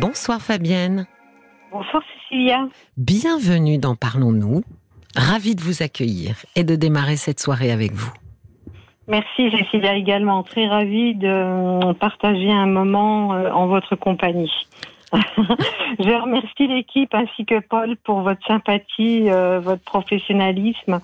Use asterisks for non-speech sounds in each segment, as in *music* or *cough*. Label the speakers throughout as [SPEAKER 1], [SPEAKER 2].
[SPEAKER 1] Bonsoir Fabienne.
[SPEAKER 2] Bonsoir Cécilia.
[SPEAKER 1] Bienvenue dans Parlons-nous. Ravi de vous accueillir et de démarrer cette soirée avec vous.
[SPEAKER 2] Merci Cécilia également. Très ravie de partager un moment euh, en votre compagnie. *laughs* Je remercie l'équipe ainsi que Paul pour votre sympathie, euh, votre professionnalisme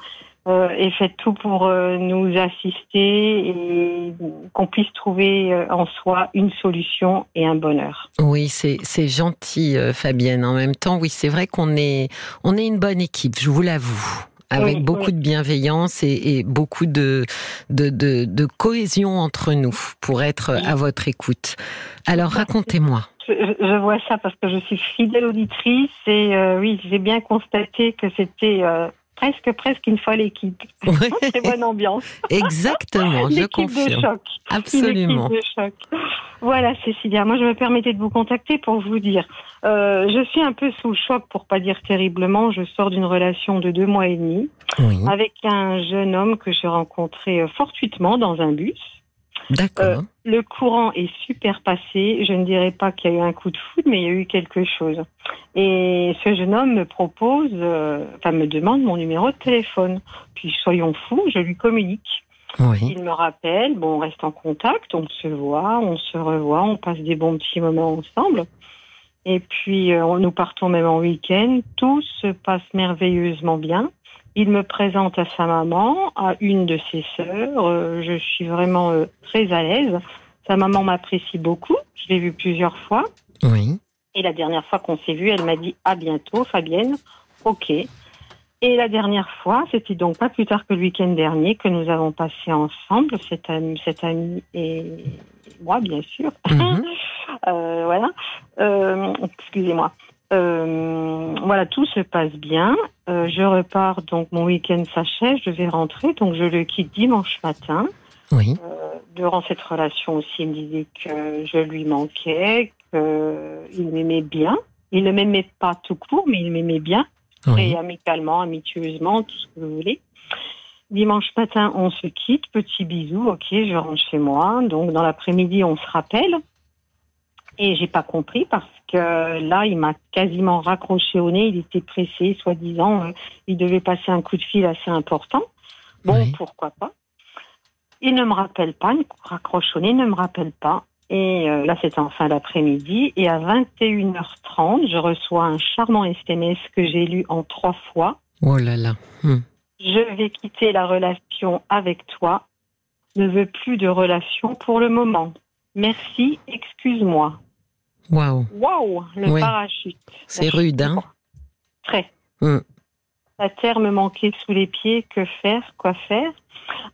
[SPEAKER 2] et faites tout pour euh, nous assister et qu'on puisse trouver euh, en soi une solution et un bonheur.
[SPEAKER 1] Oui, c'est gentil, euh, Fabienne. En même temps, oui, c'est vrai qu'on est on est une bonne équipe. Je vous l'avoue. Avec
[SPEAKER 2] Oui,
[SPEAKER 1] beaucoup
[SPEAKER 2] oui.
[SPEAKER 1] de bienveillance et, et beaucoup de, de, de, de cohésion entre nous pour être à votre écoute. Alors racontez-moi.
[SPEAKER 2] Je, je- je vois ça parce que je suis fidèle auditrice et euh, oui, j'ai bien constaté que c'était euh, presque presque une folle équipe. *laughs* Très bonne ambiance.
[SPEAKER 1] Exactement, je
[SPEAKER 2] L'équipe de
[SPEAKER 1] confirme.
[SPEAKER 2] choc.
[SPEAKER 1] Absolument.
[SPEAKER 2] De choc. Voilà, Cécilia. Moi, je me permettais de vous contacter pour vous dire. Euh, je suis un peu sous le choc, pour pas dire terriblement. Je sors d'une relation de deux mois et demi
[SPEAKER 1] Oui,
[SPEAKER 2] avec un jeune homme que j'ai rencontré euh, fortuitement dans un bus.
[SPEAKER 1] D'accord.
[SPEAKER 2] Le courant est super passé. Je ne dirais pas qu'il y a eu un coup de foudre, mais il y a eu quelque chose. Et ce jeune homme me propose, euh, enfin me demande mon numéro de téléphone. Puis soyons fous, je lui communique.
[SPEAKER 1] oui,
[SPEAKER 2] Il me rappelle, bon, on reste en contact, on se voit, on se revoit, on passe des bons petits moments ensemble. Et puis, euh, nous partons même en week-end. Tout se passe merveilleusement bien. Il me présente à sa maman, à une de ses sœurs. Euh, je suis vraiment euh, très à l'aise. Sa maman m'apprécie beaucoup. Je l'ai vue plusieurs fois.
[SPEAKER 1] oui.
[SPEAKER 2] Et la dernière fois qu'on s'est vu, elle m'a dit à bientôt, Fabienne. Ok. Et la dernière fois, c'était donc pas plus tard que le week-end dernier que nous avons passé ensemble, cet ami, cet ami et moi, bien sûr.
[SPEAKER 1] Mhm. *laughs*
[SPEAKER 2] Euh, voilà. Euh, excusez-moi. Euh, voilà, tout se passe bien. Euh, je repars, donc mon week-end s'achève, je vais rentrer, donc je le quitte dimanche matin.
[SPEAKER 1] Oui,
[SPEAKER 2] Euh, durant cette relation aussi, il me disait que je lui manquais, qu'il m'aimait bien. Il ne m'aimait pas tout court, mais il m'aimait bien,
[SPEAKER 1] oui.
[SPEAKER 2] très amicalement, amitueusement, tout ce que vous voulez. Dimanche matin, on se quitte, petit bisou, ok, je rentre chez moi. Donc dans l'après-midi, on se rappelle. Et j'ai pas compris parce que là, il m'a quasiment raccroché au nez. Il était pressé, soi-disant, euh, il devait passer un coup de fil assez important. Bon,
[SPEAKER 1] Oui.
[SPEAKER 2] pourquoi pas. Il ne me rappelle pas, il raccroche au nez, il ne me rappelle pas. Et euh, là, c'était en fin d'après-midi. Et à 21h30, je reçois un charmant SMS que j'ai lu en trois fois.
[SPEAKER 1] Oh là là. Hmm.
[SPEAKER 2] Je vais quitter la relation avec toi. Ne veux plus de relation pour le moment. Merci, excuse-moi.
[SPEAKER 1] Waouh,
[SPEAKER 2] Waouh, le
[SPEAKER 1] Oui.
[SPEAKER 2] parachute.
[SPEAKER 1] c'est rude, hein?
[SPEAKER 2] Très.
[SPEAKER 1] Hmm.
[SPEAKER 2] La terre me manquait sous les pieds. Que faire? Quoi faire?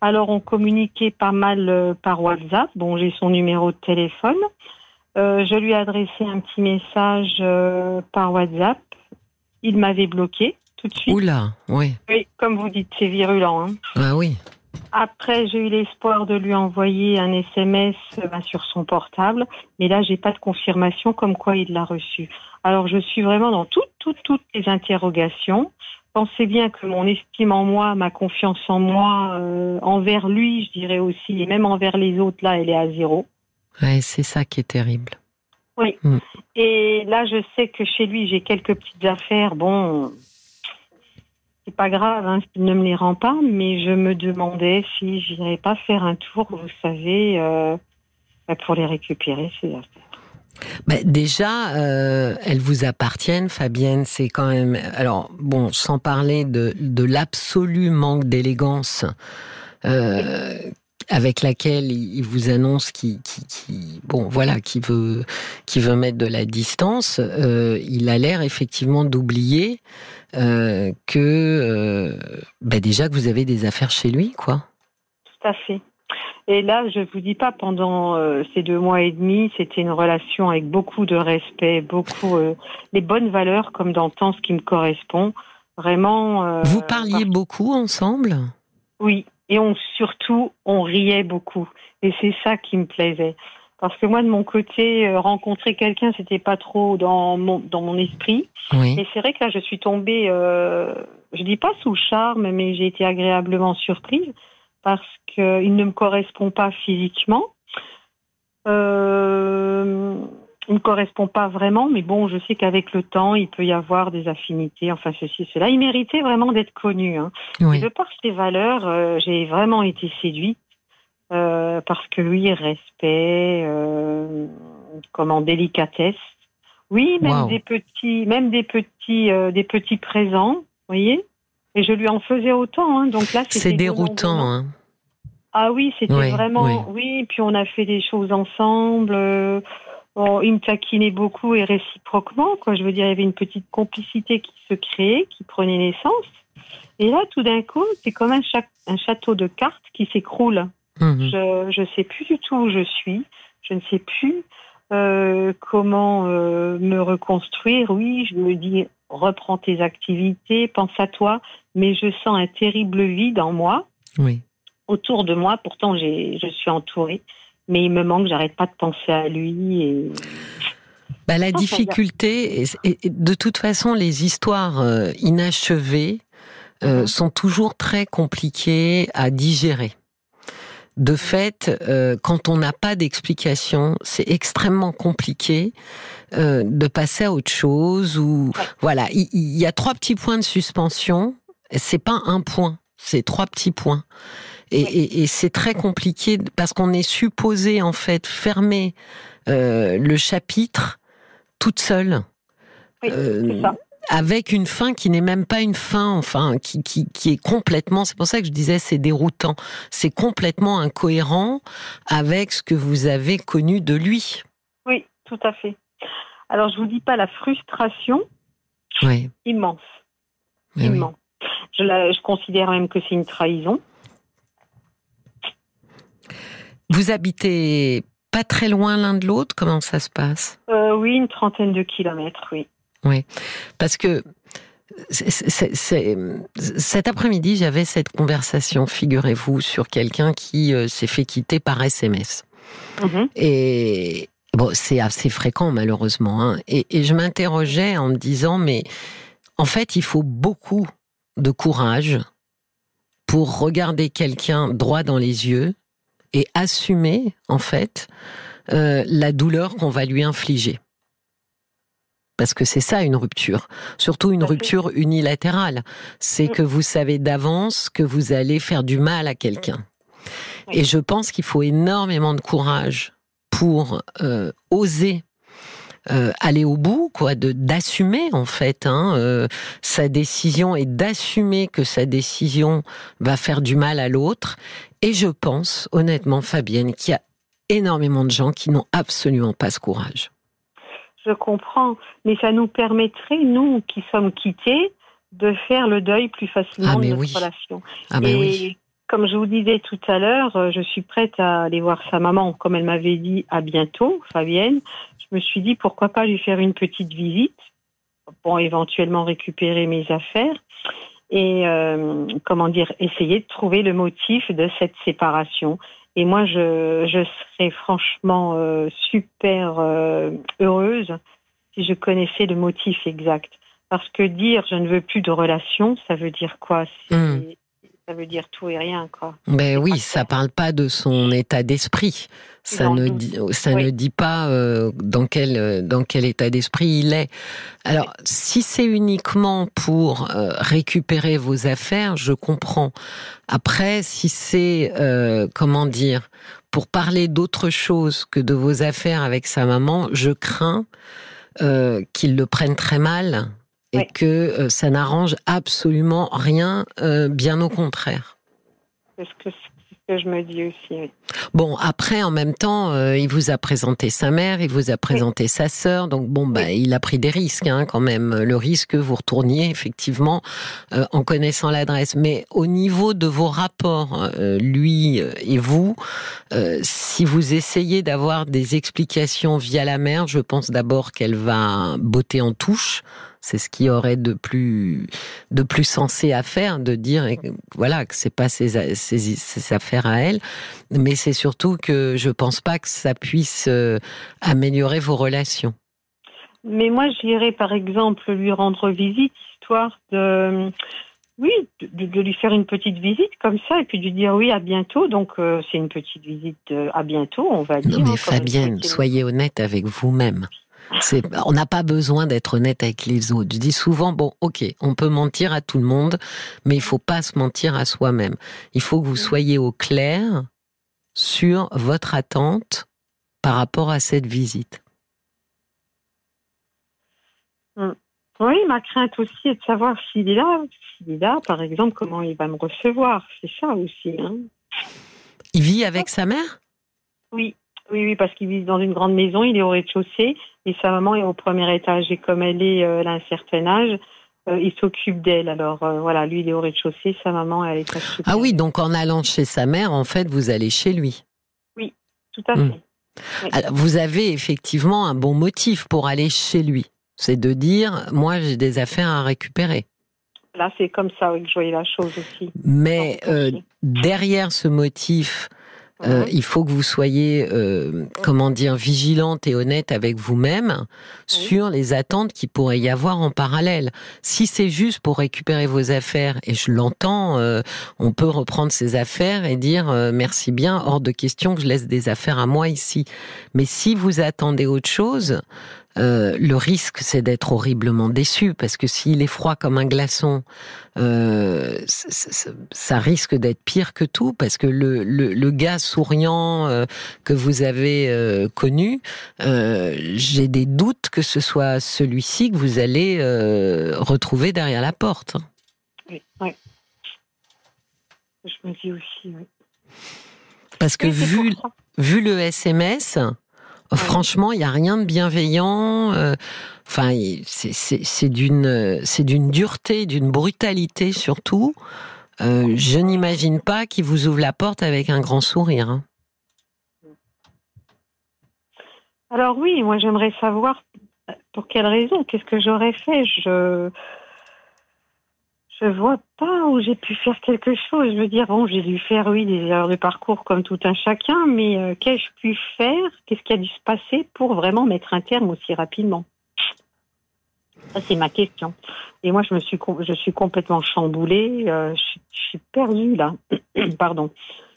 [SPEAKER 2] Alors, on communiquait pas mal euh, par WhatsApp. Bon, j'ai son numéro de téléphone. Euh, je lui ai adressé un petit message euh, par WhatsApp. Il m'avait bloqué tout de suite.
[SPEAKER 1] Oula, oui.
[SPEAKER 2] Oui, comme vous dites, c'est virulent. Hein.
[SPEAKER 1] Ah oui.
[SPEAKER 2] Après, j'ai eu l'espoir de lui envoyer un SMS euh, ben, sur son portable, mais là, j'ai pas de confirmation comme quoi il l'a reçu. Alors, je suis vraiment dans toutes, toutes, toutes les interrogations. Pensez bien que mon estime en moi, ma confiance en moi, euh, envers lui, je dirais aussi, et même envers les autres, là, elle est à zéro.
[SPEAKER 1] Ouais, c'est ça qui est terrible.
[SPEAKER 2] Oui.
[SPEAKER 1] Mm.
[SPEAKER 2] Et là, je sais que chez lui, j'ai quelques petites affaires. Bon, c'est pas grave hein, ne me les rend pas, mais je me demandais si j'irais pas faire un tour, vous savez, euh, pour les récupérer, ces affaires.
[SPEAKER 1] Bah, déjà, euh, elles vous appartiennent, Fabienne. C'est quand même. Alors, bon, sans parler de, de l'absolu manque d'élégance euh, avec laquelle il vous annonce qu'il, qu'il- qu'il- bon, voilà, qui veut, qui veut mettre de la distance. euh, il a l'air effectivement d'oublier euh, que, euh, bah, déjà que vous avez des affaires chez lui, quoi.
[SPEAKER 2] Tout à fait. Et là, je vous dis pas, pendant ces deux mois et demi, c'était une relation avec beaucoup de respect, beaucoup les bonnes valeurs comme d'antan, ce qui me correspond. Vraiment.
[SPEAKER 1] Vous parliez beaucoup ensemble?
[SPEAKER 2] Oui, et on surtout on riait beaucoup, et c'est ça qui me plaisait. Parce que moi, de mon côté, euh, rencontrer quelqu'un, c'était pas trop dans mon dans mon esprit.
[SPEAKER 1] Oui.
[SPEAKER 2] Et c'est vrai que là, je suis tombée, euh, je dis pas sous charme, mais j'ai été agréablement surprise parce qu'il ne me correspond pas physiquement. Euh, il ne correspond pas vraiment, mais bon, je sais qu'avec le temps, il peut y avoir des affinités, enfin ceci, cela. Il méritait vraiment d'être connu. Hein. Oui. Et de par ses valeurs, euh, j'ai vraiment été séduite euh, parce que lui, respect, euh, comment délicatesse. Oui, même des petits, même des petits, euh, des petits présents, vous voyez. Et je lui en faisais autant. Hein. Donc là,
[SPEAKER 1] c'est déroutant. Hein.
[SPEAKER 2] Ah oui, c'était vraiment. Oui. puis on a fait des choses ensemble. Euh, il me taquinait beaucoup et réciproquement. Quoi. Je veux dire, il y avait une petite complicité qui se créait, qui prenait naissance. Et là, tout d'un coup, c'est comme un, un, château de cartes qui s'écroule. Mhm. Je ne sais plus du tout où je suis. Je ne sais plus euh, comment euh, me reconstruire. Oui, je me dis, reprends tes activités, pense à toi, mais je sens un terrible vide en moi.
[SPEAKER 1] Oui.
[SPEAKER 2] Autour de moi, pourtant je suis entourée, mais il me manque, j'arrête pas de penser à lui. Et...
[SPEAKER 1] Bah, la difficulté, et, de toute façon, les histoires euh, inachevées mhm. sont toujours très compliquées à digérer de fait, euh, quand on n'a pas d'explication, c'est extrêmement compliqué euh, de passer à autre chose. Ou voilà, il, y, a trois petits points de suspension. C'est pas un point, c'est trois petits points. Et, c'est très compliqué parce qu'on est supposé en fait fermer euh, le chapitre toute seule.
[SPEAKER 2] Oui, c'est ça
[SPEAKER 1] avec une fin qui n'est même pas une fin, enfin, qui, qui, qui est complètement, c'est pour ça que je disais c'est déroutant, c'est complètement incohérent avec ce que vous avez connu de lui.
[SPEAKER 2] Oui, tout à fait. Alors je vous dis pas la frustration
[SPEAKER 1] oui.
[SPEAKER 2] immense, immense. Je, je considère même que c'est une trahison.
[SPEAKER 1] Vous habitez pas très loin l'un de l'autre Comment ça se passe?
[SPEAKER 2] Euh, Oui, une trentaine de kilomètres, oui.
[SPEAKER 1] Oui, parce que cet après-midi, j'avais cette conversation, figurez-vous, sur quelqu'un qui euh, s'est fait quitter par SMS. Mm-hmm. Et bon, c'est assez fréquent malheureusement. Hein. Et, et, je m'interrogeais en me disant, mais en fait, il faut beaucoup de courage pour regarder quelqu'un droit dans les yeux et assumer, en fait, euh, la douleur qu'on va lui infliger parce que c'est ça une rupture, surtout une rupture unilatérale. C'est mm. que vous savez d'avance que vous allez faire du mal à quelqu'un. Et je pense qu'il faut énormément de courage pour euh, oser euh, aller au bout, quoi, de d'assumer en fait hein, euh, sa décision et d'assumer que sa décision va faire du mal à l'autre. Et je pense honnêtement, Fabienne, qu'il y a énormément de gens qui n'ont absolument pas ce courage
[SPEAKER 2] je comprends, mais ça nous permettrait, nous qui sommes quittés, de faire le deuil plus facilement ah, de notre relation.
[SPEAKER 1] Ah, et oui.
[SPEAKER 2] comme je vous disais tout à l'heure, euh, je suis prête à aller voir sa maman, comme elle m'avait dit à bientôt, Fabienne. Je me suis dit pourquoi pas lui faire une petite visite pour éventuellement récupérer mes affaires et euh, comment dire essayer de trouver le motif de cette séparation. Et moi, je, je serais franchement euh, super euh, heureuse si je connaissais le motif exact. Parce que dire je ne veux plus de relation, ça veut dire quoi? Hmm. Ça veut dire tout et rien, quoi.
[SPEAKER 1] Ben oui, ça parle pas de son état d'esprit. Ça ne dit, ça ne dit pas euh, dans quel dans quel état d'esprit il est. Alors, si c'est uniquement pour euh, récupérer vos affaires, je comprends. Après, si c'est euh, comment dire pour parler d'autre chose que de vos affaires avec sa maman, je crains qu'il le prenne très mal et que euh, ça n'arrange absolument rien, euh, bien au contraire.
[SPEAKER 2] C'est ce que, je me dis aussi.
[SPEAKER 1] Bon, après, en même temps, euh, il vous a présenté sa mère, il vous a présenté sa sœur, donc bon, bah, il a pris des risques hein, quand même. Le risque que vous retourniez effectivement en connaissant l'adresse. Mais au niveau de vos rapports, lui et vous, si vous essayez d'avoir des explications via la mère, je pense d'abord qu'elle va botter en touche c'est ce qui aurait de plus de plus sensé à faire, de dire voilà que c'est pas ses, affaires à elle, mais c'est surtout que je pense pas que ça puisse euh, améliorer vos relations.
[SPEAKER 2] Mais moi, j'irais par exemple lui rendre visite, histoire de oui, de, lui faire une petite visite comme ça et puis de lui dire oui à bientôt. Donc euh, c'est une petite visite à bientôt, on va dire.
[SPEAKER 1] Non mais Fabienne, soyez honnête avec vous-même. On n'a pas besoin d'être honnête avec les autres. Je dis souvent, bon, ok, on peut mentir à tout le monde, mais il faut pas se mentir à soi-même. Il faut que vous soyez au clair sur votre attente par rapport à cette visite.
[SPEAKER 2] Mm. Oui, ma crainte aussi est de savoir s'il est là, s'il est là, par exemple, comment il va me recevoir. C'est ça aussi. Hein.
[SPEAKER 1] Il vit avec sa mère?
[SPEAKER 2] Oui, oui, oui, parce qu'il vit dans une grande maison, il est au rez-de-chaussée et sa maman est au premier étage. Et comme elle est, euh, elle a un certain âge, euh, il s'occupe d'elle. Alors euh, voilà, lui il est au rez-de-chaussée, sa maman elle est à
[SPEAKER 1] Ah oui, donc en allant chez sa mère, en fait, vous allez chez lui.
[SPEAKER 2] Oui, tout à hmm.
[SPEAKER 1] fait. Alors, vous avez effectivement un bon motif pour aller chez lui. C'est de dire, moi j'ai des affaires à récupérer.
[SPEAKER 2] Là, c'est comme ça que je voyais la chose aussi.
[SPEAKER 1] Mais derrière ce motif euh, il faut que vous soyez, euh, comment dire, vigilante et honnête avec vous-même sur les attentes qui pourrait y avoir en parallèle. Si c'est juste pour récupérer vos affaires, et je l'entends, euh, on peut reprendre ses affaires et dire merci bien, hors de question que je laisse des affaires à moi ici. Mais si vous attendez autre chose, euh, le risque, c'est d'être horriblement déçu, parce que s'il est froid comme un glaçon, euh, ça risque d'être pire que tout, parce que le, le, gars souriant euh, que vous avez connu, j'ai des doutes que ce soit celui-ci que vous allez retrouver derrière la porte.
[SPEAKER 2] Oui, oui. Je me dis aussi, oui.
[SPEAKER 1] Parce que vu, vu le SMS, Franchement, il n'y a rien de bienveillant. Euh, enfin, c'est d'une, c'est d'une dureté, d'une brutalité surtout. Euh, je n'imagine pas qu'il vous ouvre la porte avec un grand sourire. Hein.
[SPEAKER 2] Alors oui, moi j'aimerais savoir pour quelle raison, qu'est-ce que j'aurais fait? Je je vois pas où j'ai pu faire quelque chose. Je veux dire, bon, j'ai dû faire, oui, des erreurs de parcours comme tout un chacun, mais euh, qu'ai-je pu faire? Qu'est-ce qui a dû se passer pour vraiment mettre un terme aussi rapidement? Ça, c'est ma question. Et moi, je me suis, je suis complètement chamboulée. Euh, je, suis perdue là. *clears throat* Pardon.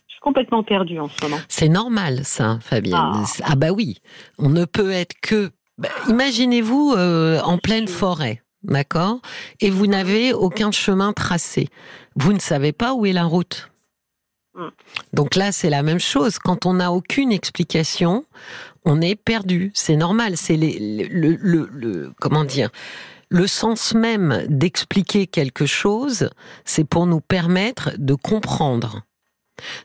[SPEAKER 2] Je suis complètement perdue en ce moment.
[SPEAKER 1] C'est normal, ça, Fabienne. Ah. ah, bah oui. On ne peut être que. Bah, imaginez-vous euh, en pleine forêt. D'accord? Et vous n'avez aucun chemin tracé. Vous ne savez pas où est la route. Mm. Donc là, c'est la même chose. Quand on n'a aucune explication, on est perdu. C'est normal. C'est le, le, comment dire? Le sens même d'expliquer quelque chose, c'est pour nous permettre de comprendre.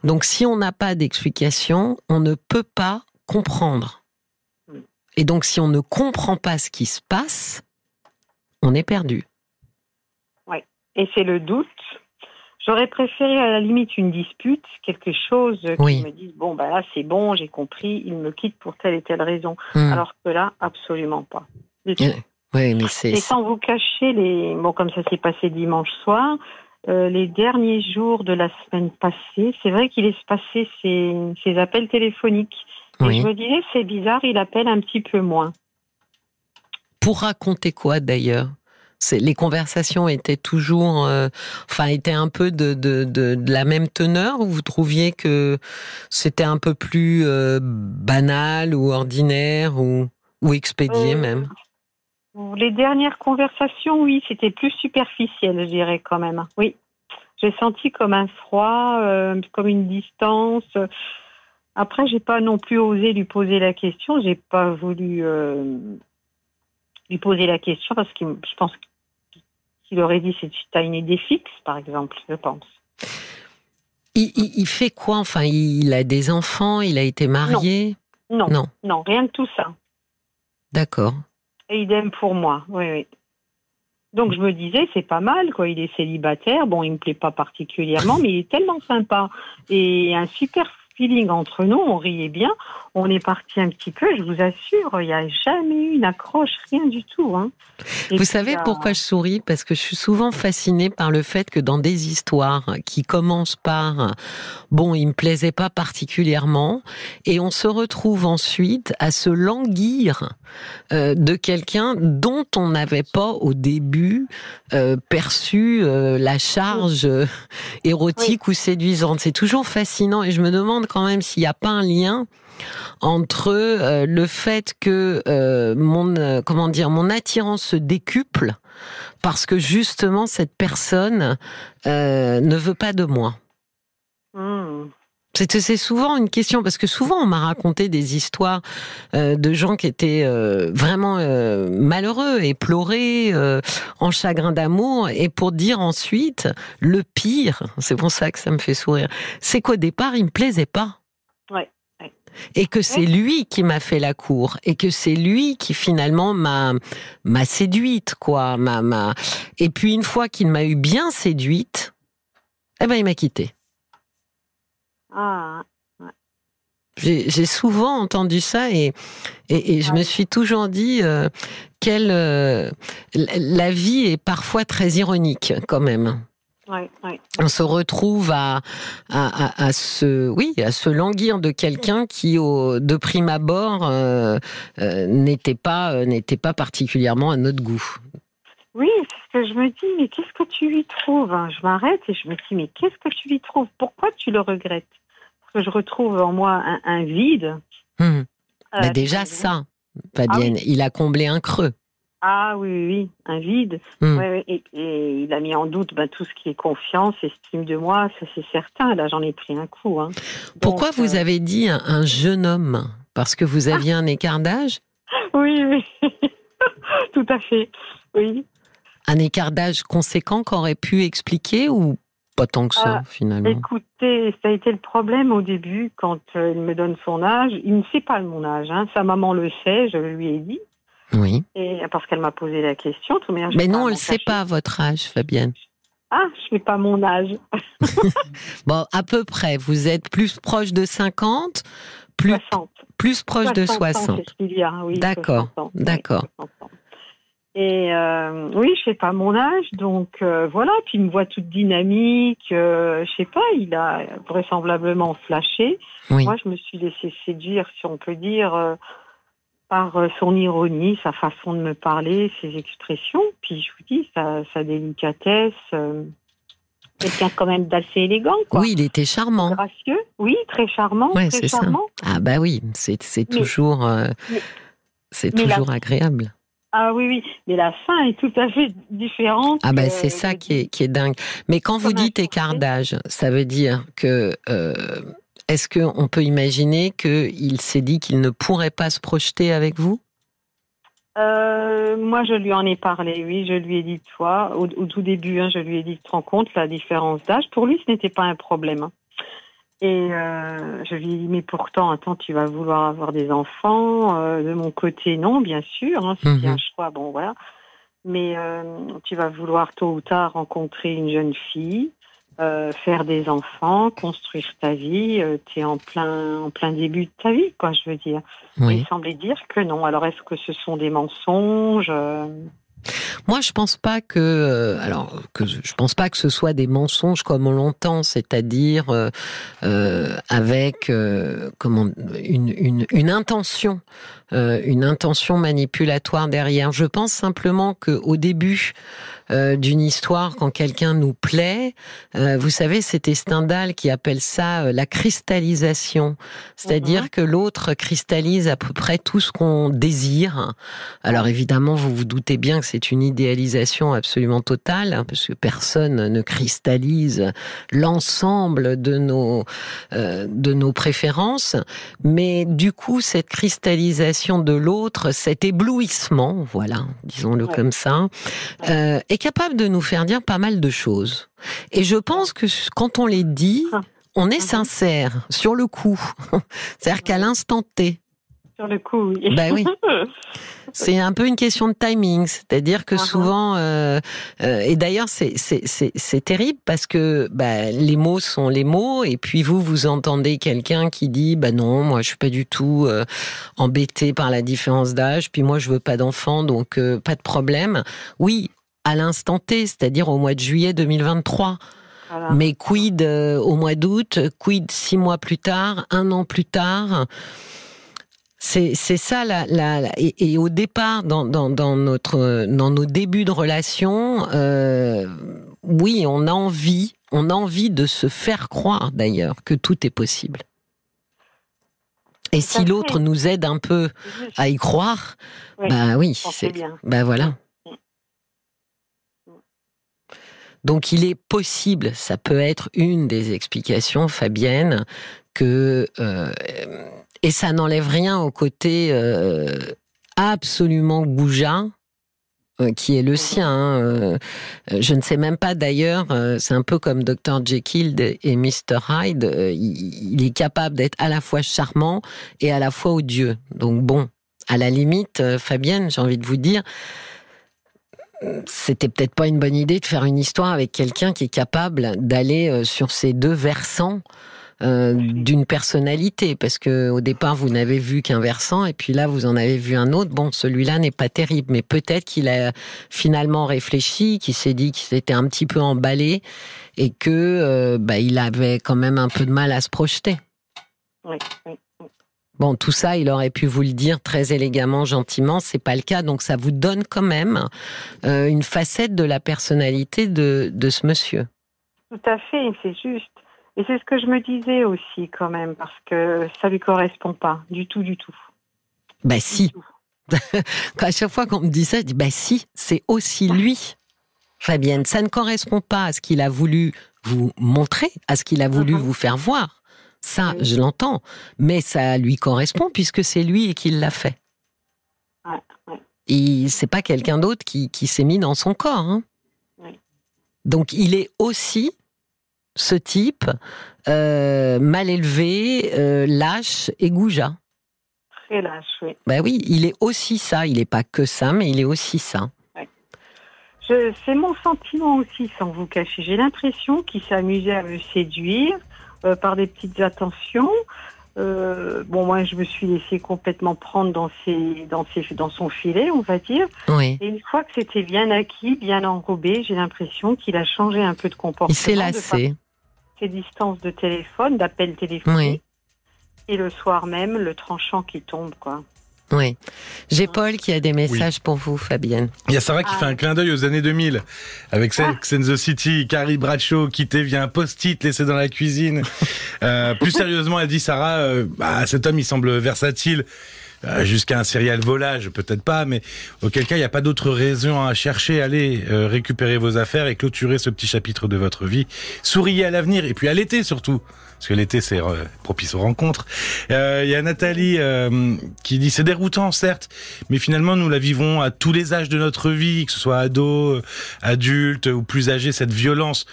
[SPEAKER 1] Donc si on n'a pas d'explication, on ne peut pas comprendre. Mm. Et donc si on ne comprend pas ce qui se passe, on est perdu.
[SPEAKER 2] Oui, et c'est le doute. J'aurais préféré à la limite une dispute, quelque chose qui me dise bon bah là c'est bon, j'ai compris, il me quitte pour telle et telle raison. Hmm. Alors que là, absolument pas.
[SPEAKER 1] Oui, mais c'est.
[SPEAKER 2] Et sans vous cacher les bon comme ça s'est passé dimanche soir, euh, les derniers jours de la semaine passée, c'est vrai qu'il est passé ces, appels téléphoniques. Et je me disais c'est bizarre, il appelle un petit peu moins.
[SPEAKER 1] Pour raconter quoi d'ailleurs? Les conversations étaient toujours, euh, enfin, étaient un peu de, de, la même teneur ou vous trouviez que c'était un peu plus euh, banal ou ordinaire ou, ou expédié euh, même?
[SPEAKER 2] Les dernières conversations, oui, c'était plus superficiel, je dirais quand même. Oui, j'ai senti comme un froid, comme une distance. Après, j'ai pas non plus osé lui poser la question. J'ai pas voulu lui poser la question parce que je pense qu'il aurait dit c'est tu as une idée fixe, par exemple, je pense.
[SPEAKER 1] Il, fait quoi Enfin, il a des enfants, il a été marié?
[SPEAKER 2] Non. non. Non, rien de tout ça.
[SPEAKER 1] D'accord.
[SPEAKER 2] Et idem pour moi, oui, oui. Donc je me disais, c'est pas mal, quoi. Il est célibataire, bon, il me plaît pas particulièrement, *laughs* mais il est tellement sympa et un super feeling entre nous, on riait bien, on est parti un petit peu, je vous assure, il n'y a jamais eu une accroche, rien du tout. Hein.
[SPEAKER 1] Vous savez pourquoi je souris? Parce que je suis souvent fascinée par le fait que dans des histoires qui commencent par bon, il me plaisait pas particulièrement, et on se retrouve ensuite à se languir euh, de quelqu'un dont on n'avait pas au début euh, perçu euh, la charge érotique ou séduisante. C'est toujours fascinant, et je me demande quand même s'il n'y a pas un lien entre euh, le fait que euh, mon euh, comment dire mon attirance se décuple parce que justement cette personne ne veut pas de moi. Hmm. C'est souvent une question parce que souvent on m'a raconté des histoires de gens qui étaient vraiment malheureux et pleurés en chagrin d'amour et pour dire ensuite le pire, c'est pour ça que ça me fait sourire, c'est qu'au départ il me plaisait pas.
[SPEAKER 2] Ouais
[SPEAKER 1] et que c'est lui qui m'a fait la cour et que c'est lui qui finalement m'a m'a séduite quoi m'a. Et puis une fois qu'il m'a eu bien séduite eh ben il m'a quittée
[SPEAKER 2] ah
[SPEAKER 1] j'ai souvent entendu ça et, et, je me suis toujours dit euh, quelle euh, la vie est parfois très ironique quand même. On se retrouve à, à, à, se, oui, à se languir de quelqu'un qui, au, de prime abord, euh, euh, n'était pas, euh, n'était pas particulièrement à notre goût.
[SPEAKER 2] Oui, c'est ce que je me dis, mais qu'est-ce que tu lui trouves hein? Je m'arrête et je me dis, mais qu'est-ce que tu lui trouves? Pourquoi tu le regrettes? Que je retrouve en moi un, vide.
[SPEAKER 1] Hum. déjà ça, Fabienne, ah il a comblé un creux.
[SPEAKER 2] Ah oui, oui, un vide. Hmm. et, il a mis en doute ben, tout ce qui est confiance, estime de moi, ça c'est certain. Là, j'en ai pris un coup. Hein.
[SPEAKER 1] Pourquoi vous euh, avez dit un, jeune homme? Parce que vous aviez un écart d'âge? *laughs*
[SPEAKER 2] Oui, oui, *laughs* tout à fait. Oui.
[SPEAKER 1] Un écart d'âge conséquent qu'aurait pu expliquer ou pas tant que ça, ah, finalement
[SPEAKER 2] Écoutez, ça a été le problème au début quand euh, il me donne son âge. Il ne sait pas mon âge. Hein. Sa maman le sait, je lui ai dit.
[SPEAKER 1] Oui.
[SPEAKER 2] Et parce qu'elle m'a posé la question. Tout
[SPEAKER 1] Mais non, elle ne sait pas votre âge, Fabienne.
[SPEAKER 2] Ah, je ne sais pas mon âge. *laughs*
[SPEAKER 1] bon, à peu près. Vous êtes plus proche de 50, plus, plus proche de 60.
[SPEAKER 2] Oui,
[SPEAKER 1] d'accord, d'accord.
[SPEAKER 2] Et euh, oui, je sais pas mon âge, donc euh, voilà. Puis il me voit toute dynamique. Euh, je sais pas, il a vraisemblablement flashé. Moi, je me suis laissée séduire, si on peut dire, euh, par son ironie, sa façon de me parler, ses expressions, puis je vous dis, sa, délicatesse. Euh, quelqu'un quand même d'assez élégant. Quoi.
[SPEAKER 1] Oui, il était charmant.
[SPEAKER 2] Gracieux, oui, très charmant. très charmant.
[SPEAKER 1] Ah bah oui, c'est toujours, c'est toujours agréable.
[SPEAKER 2] Ah oui, oui, mais la fin est tout à fait différente.
[SPEAKER 1] Ah bah c'est ça qui est, qui est dingue. Mais quand vous dites écart d'âge, ça veut dire que est-ce qu'on peut imaginer qu'il s'est dit qu'il ne pourrait pas se projeter avec vous?
[SPEAKER 2] Euh, moi, je lui en ai parlé, oui, je lui ai dit, toi, au, tout début, hein, je lui ai dit, tu te rends compte la différence d'âge? Pour lui, ce n'était pas un problème. Et euh, je lui ai dit, mais pourtant, attends, tu vas vouloir avoir des enfants. Euh, de mon côté, non, bien sûr, hein, c'est mhm. un choix, bon, voilà. Mais tu vas vouloir tôt ou tard rencontrer une jeune fille. Euh, faire des enfants, construire ta vie, euh, tu es en plein, en plein début de ta vie, quoi, je veux dire. Il semblait dire que non. Alors, est-ce que ce sont des mensonges euh?
[SPEAKER 1] Moi, je pense pas que, alors, que je pense pas que ce soit des mensonges comme on l'entend, c'est-à-dire avec comment une, une, une intention euh, une intention manipulatoire derrière. Je pense simplement que au début euh, d'une histoire, quand quelqu'un nous plaît, euh, vous savez, c'était Stendhal qui appelle ça la cristallisation, c'est-à-dire mhm. que l'autre cristallise à peu près tout ce qu'on désire. Alors évidemment, vous vous doutez bien que c'est une idéalisation absolument totale, hein, parce que personne ne cristallise l'ensemble de nos de nos préférences, mais du coup, cette cristallisation de l'autre, cet éblouissement, voilà, disons-le comme ça, euh, est capable de nous faire dire pas mal de choses. Et je pense que quand on les dit, ah. on est sincère sur le coup. *laughs* C'est-à-dire qu'à l'instant T,
[SPEAKER 2] sur le coup, oui.
[SPEAKER 1] Ben oui. *laughs* C'est un peu une question de timing, c'est-à-dire que souvent, euh, euh, et d'ailleurs c'est terrible parce que bah, les mots sont les mots, et puis vous vous entendez quelqu'un qui dit bah non, moi je suis pas du tout euh, embêté par la différence d'âge, puis moi je veux pas d'enfant, donc pas de problème. Oui, à l'instant T, c'est-à-dire au mois de juillet 2023. Mais quid au mois d'août, quid six mois plus tard, un an plus tard? C'est ça la, la, et, au départ dans, dans, dans, notre dans nos débuts de relation, euh, oui, on a envie, on a envie de se faire croire d'ailleurs que tout est possible. Et si l'autre nous aide un peu à y croire, oui, bah oui, c'est bah voilà. Donc il est possible, ça peut être une des explications, Fabienne, que euh, et ça n'enlève rien au côté euh, absolument goujat euh, qui est le sien. Hein, je ne sais même pas d'ailleurs, c'est un peu comme Dr Jekyll et Mr Hyde, il est capable d'être à la fois charmant et à la fois odieux. Donc bon, à la limite, Fabienne, j'ai envie de vous dire, c'était peut-être pas une bonne idée de faire une histoire avec quelqu'un qui est capable d'aller euh, sur ces deux versants euh, d'une personnalité, parce que au départ vous n'avez vu qu'un versant et puis là vous en avez vu un autre. Bon, celui-là n'est pas terrible, mais peut-être qu'il a finalement réfléchi, qu'il s'est dit qu'il s'était un petit peu emballé et que euh, bah, il avait quand même un peu de mal à se projeter. Oui, oui. Bon, tout ça, il aurait pu vous le dire très élégamment, gentiment, c'est pas le cas, donc ça vous donne quand même euh, une facette de la personnalité de, de ce monsieur.
[SPEAKER 2] Tout à fait, c'est juste. Et c'est ce que je me disais aussi quand même, parce que ça lui correspond pas, du tout, du tout.
[SPEAKER 1] Bah si. *laughs* à chaque fois qu'on me dit ça, je dis bah si, c'est aussi lui, Fabienne. Ça ne correspond pas à ce qu'il a voulu vous montrer, à ce qu'il a voulu uh-huh. vous faire voir. Ça, je l'entends, mais ça lui correspond puisque c'est lui qui l'a fait. Et c'est pas quelqu'un d'autre qui, s'est mis dans son corps. Hein. Donc il est aussi ce type euh, mal élevé, euh, lâche et goujat.
[SPEAKER 2] Très lâche, oui.
[SPEAKER 1] Ben oui, il est aussi ça. Il n'est pas que ça, mais il est aussi ça.
[SPEAKER 2] C'est mon sentiment aussi, sans vous cacher. J'ai l'impression qu'il s'amusait à me séduire euh, par des petites attentions. Euh, bon, moi, je me suis laissé complètement prendre dans, ses, dans, ses, dans son filet, on va dire.
[SPEAKER 1] Oui.
[SPEAKER 2] Et une fois que c'était bien acquis, bien enrobé, j'ai l'impression qu'il a changé un peu de comportement. Il
[SPEAKER 1] s'est lassé.
[SPEAKER 2] Ses distances de téléphone, d'appel téléphonique. Et le soir même, le tranchant qui tombe, quoi.
[SPEAKER 1] Oui. J'ai Paul qui a des messages pour vous, Fabienne.
[SPEAKER 3] Il y a Sarah qui ah. fait un clin d'œil aux années 2000 avec ah. Sex and the City, Carrie Bradshaw quitté via un post-it laissé dans la cuisine. *laughs* euh, plus sérieusement, elle dit Sarah, euh, bah, cet homme il semble versatile. Euh, jusqu'à un serial volage, peut-être pas, mais auquel cas il n'y a pas d'autre raison à chercher. Allez euh, récupérer vos affaires et clôturer ce petit chapitre de votre vie. Souriez à l'avenir et puis à l'été surtout parce que l'été c'est euh, propice aux rencontres. Euh, il y a Nathalie euh, qui dit c'est déroutant certes, mais finalement nous la vivons à tous les âges de notre vie, que ce soit ado, adulte ou plus âgé, cette violence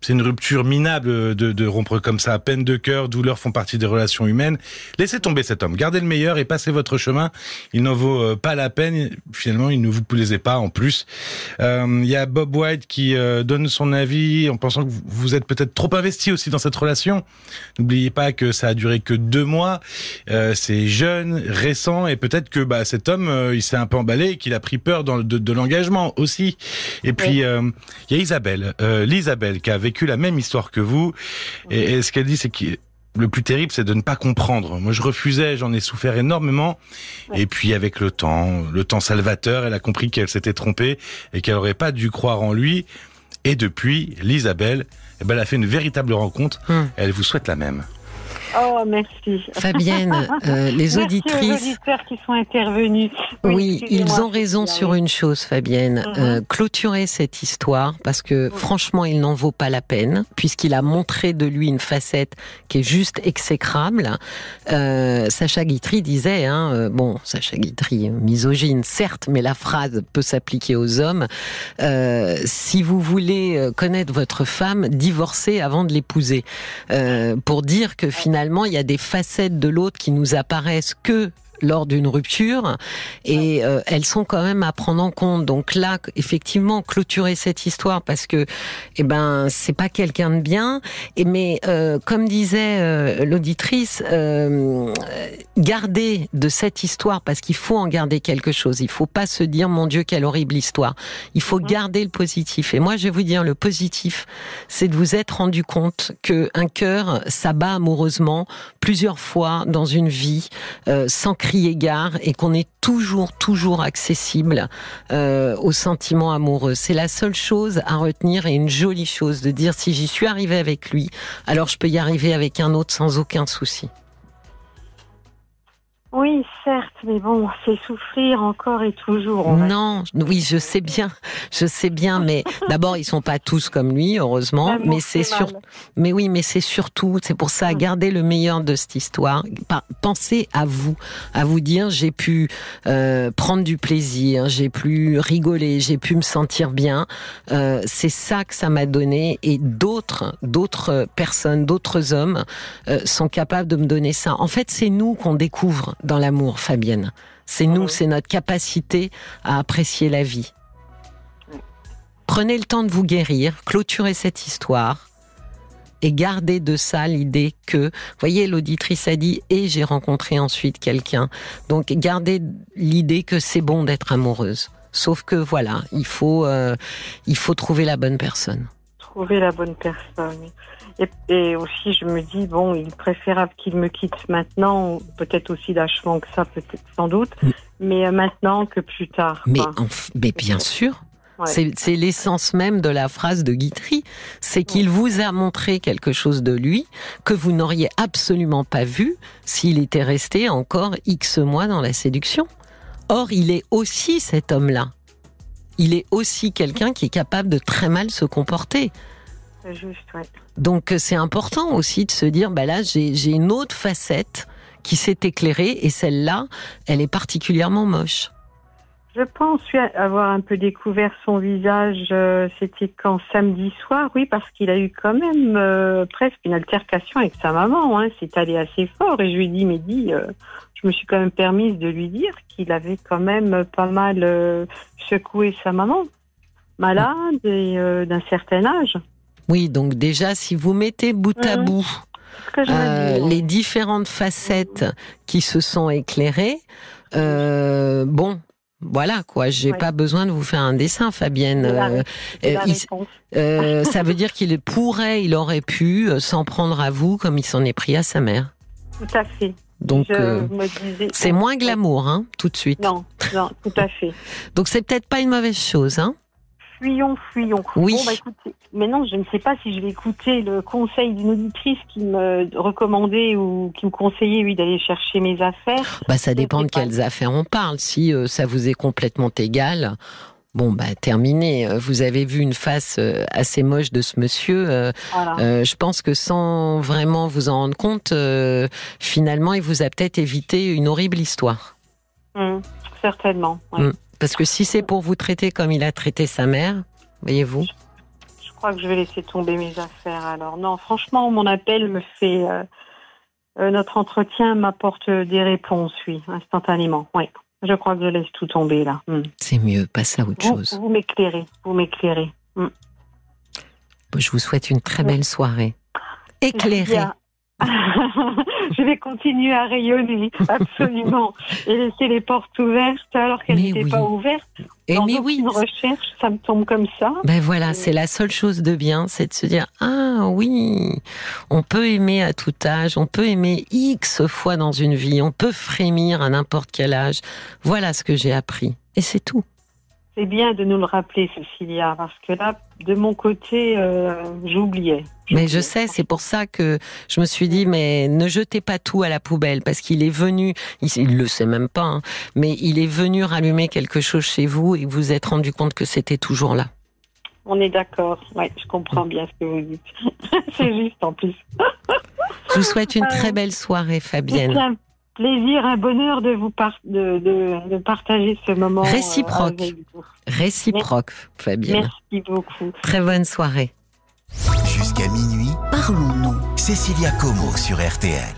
[SPEAKER 3] c'est une rupture minable de, de, rompre comme ça. Peine de cœur, douleur font partie des relations humaines. Laissez tomber cet homme. Gardez le meilleur et passez votre chemin. Il n'en vaut euh, pas la peine. Finalement, il ne vous plaisait pas en plus. Euh, il y a Bob White qui euh, donne son avis en pensant que vous êtes peut-être trop investi aussi dans cette relation. N'oubliez pas que ça a duré que deux mois. c'est jeune, récent et peut-être que bah, cet homme, il s'est un peu emballé et qu'il a pris peur dans, de, de l'engagement aussi. Et puis, il y a Isabelle, l'Isabelle qui a vécu la même histoire que vous. Et, ce qu'elle dit, c'est que le plus terrible, c'est de ne pas comprendre. Moi, je refusais, j'en ai souffert énormément. Et puis, avec le temps, le temps salvateur, elle a compris qu'elle s'était trompée et qu'elle n'aurait pas dû croire en lui. Et depuis, l'Isabelle, eh ben, elle a fait une véritable rencontre. Hum. Elle vous souhaite la même.
[SPEAKER 2] Oh, merci.
[SPEAKER 1] Fabienne, *laughs* euh, les auditrices.
[SPEAKER 2] Auditeurs qui sont intervenus.
[SPEAKER 1] Oui, ils ont raison sur une chose, Fabienne. Mhm. Euh, clôturer cette histoire, parce que franchement, il n'en vaut pas la peine, puisqu'il a montré de lui une facette qui est juste exécrable. Euh, Sacha Guitry disait, hein, bon, Sacha Guitry, misogyne, certes, mais la phrase peut s'appliquer aux hommes. Si vous voulez connaître votre femme, divorcez avant de l'épouser. pour dire que finalement, finalement, il y a des facettes de l'autre qui nous apparaissent que lors d'une rupture et euh, elles sont quand même à prendre en compte. Donc là, effectivement, clôturer cette histoire parce que, eh ben, c'est pas quelqu'un de bien. Et mais euh, comme disait euh, l'auditrice, garder de cette histoire parce qu'il faut en garder quelque chose. Il faut pas se dire mon Dieu quelle horrible histoire. Il faut garder le positif. Et moi, je vais vous dire le positif, c'est de vous être rendu compte que un cœur s'abat amoureusement plusieurs fois dans une vie sans et qu'on est toujours, toujours accessible euh, aux sentiments amoureux. C'est la seule chose à retenir et une jolie chose de dire si j'y suis arrivé avec lui, alors je peux y arriver avec un autre sans aucun souci.
[SPEAKER 2] Oui, certes, mais bon, c'est souffrir encore et toujours.
[SPEAKER 1] Non, oui, je sais bien, je sais bien, mais *laughs* d'abord ils sont pas tous comme lui, heureusement, mais c'est sur, mais oui, mais c'est surtout, c'est pour ça, mm. gardez le meilleur de cette histoire. Pensez à vous, à vous dire, j'ai pu euh, prendre du plaisir, j'ai pu rigoler, j'ai pu me sentir bien. Euh, c'est ça que ça m'a donné, et d'autres, d'autres personnes, d'autres hommes euh, sont capables de me donner ça. En fait, c'est nous qu'on découvre dans l'amour, Fabienne. C'est nous, c'est notre capacité à apprécier la vie. Prenez le temps de vous guérir, clôturez cette histoire et gardez de ça l'idée que, voyez, l'auditrice a dit et j'ai rencontré ensuite quelqu'un. Donc gardez l'idée que c'est bon d'être amoureuse. Sauf que voilà, il faut, euh, il faut trouver la bonne personne.
[SPEAKER 2] Trouver la bonne personne. Et, aussi, je me dis, bon, il est préférable qu'il me quitte maintenant, peut-être aussi d'achevant que ça, peut-être sans doute, mm. mais euh, maintenant que plus tard.
[SPEAKER 1] Mais, mais bien sûr. C'est l'essence même de la phrase de Guitry. C'est qu'il vous a montré quelque chose de lui que vous n'auriez absolument pas vu s'il était resté encore X mois dans la séduction. Or, il est aussi cet homme-là. Il est aussi quelqu'un qui est capable de très mal se comporter. Donc c'est important aussi de se dire, bah là j'ai une autre facette qui s'est éclairée et celle-là, elle est particulièrement moche.
[SPEAKER 2] Je pense avoir un peu découvert son visage, euh, c'était quand samedi soir, oui, parce qu'il a eu quand même euh, presque une altercation avec sa maman. Hein. C'est allé assez fort et je lui ai dit, mais dis, euh, je me suis quand même permise de lui dire qu'il avait quand même pas mal secoué sa maman, malade et d'un certain âge.
[SPEAKER 1] Oui, donc déjà, si vous mettez bout à bout euh, les différentes facettes qui se sont éclairées, euh, bon, voilà quoi, j'ai pas besoin de vous faire un dessin, Fabienne. Euh, *laughs* ça veut dire qu'il pourrait, il aurait pu s'en prendre à vous comme il s'en est pris à sa mère.
[SPEAKER 2] Tout à fait.
[SPEAKER 1] Donc, c'est moins glamour, hein, tout de suite.
[SPEAKER 2] Non, non, tout à fait.
[SPEAKER 1] Donc, c'est peut-être pas une mauvaise chose, hein
[SPEAKER 2] fuyons, fuyons.
[SPEAKER 1] Oui.
[SPEAKER 2] Bon, bah, écoutez, maintenant, je ne sais pas si je vais écouter le conseil d'une auditrice qui me recommandait ou qui me conseillait, oui, d'aller chercher mes affaires.
[SPEAKER 1] Bah, ça dépend de quelles affaires on parle. Si euh, ça vous est complètement égal, Bon, bah, terminé. Euh, vous avez vu une face euh, assez moche de ce monsieur. je pense que sans vraiment vous en rendre compte, finalement, il vous a peut-être évité une horrible histoire.
[SPEAKER 2] Mmh, certainement. Mmh.
[SPEAKER 1] Parce que si c'est pour vous traiter comme il a traité sa mère, voyez-vous.
[SPEAKER 2] Je crois que je vais laisser tomber mes affaires alors. Non, franchement, mon appel me fait. Euh, euh, notre entretien m'apporte des réponses, oui, instantanément. Oui. Je crois que je laisse tout tomber là. Hmm.
[SPEAKER 1] C'est mieux, passe à autre chose.
[SPEAKER 2] Vous m'éclairez, vous m'éclairez. Hmm.
[SPEAKER 1] Je vous souhaite une très belle soirée. Éclairée. *laughs*
[SPEAKER 2] je vais continuer à rayonner, absolument, *laughs* et laisser les portes ouvertes alors qu'elles n'étaient pas ouvertes. Et Dans mais oui, recherche, ça me tombe comme ça.
[SPEAKER 1] Ben voilà, c'est la seule chose de bien, c'est de se dire ah oui, on peut aimer à tout âge, on peut aimer x fois dans une vie, on peut frémir à n'importe quel âge. Voilà ce que j'ai appris, et c'est tout.
[SPEAKER 2] C'est bien de nous le rappeler, Cécilia, parce que là, de mon côté, euh, j'oubliais.
[SPEAKER 1] Mais je sais, c'est pour ça que je me suis dit, mais ne jetez pas tout à la poubelle, parce qu'il est venu, il, le sait même pas, hein, mais il est venu rallumer quelque chose chez vous et vous vous êtes rendu compte que c'était toujours là.
[SPEAKER 2] On est d'accord, ouais, je comprends bien ce que vous dites. *laughs* c'est juste en plus.
[SPEAKER 1] je vous souhaite une très belle soirée, Fabienne
[SPEAKER 2] plaisir, un bonheur de vous de, de, partager ce moment. Euh,
[SPEAKER 1] Réciproque. Réciproque, Fabienne.
[SPEAKER 2] Merci beaucoup.
[SPEAKER 1] Très bonne soirée.
[SPEAKER 4] Jusqu'à minuit, parlons-nous. Cécilia Como sur RTL.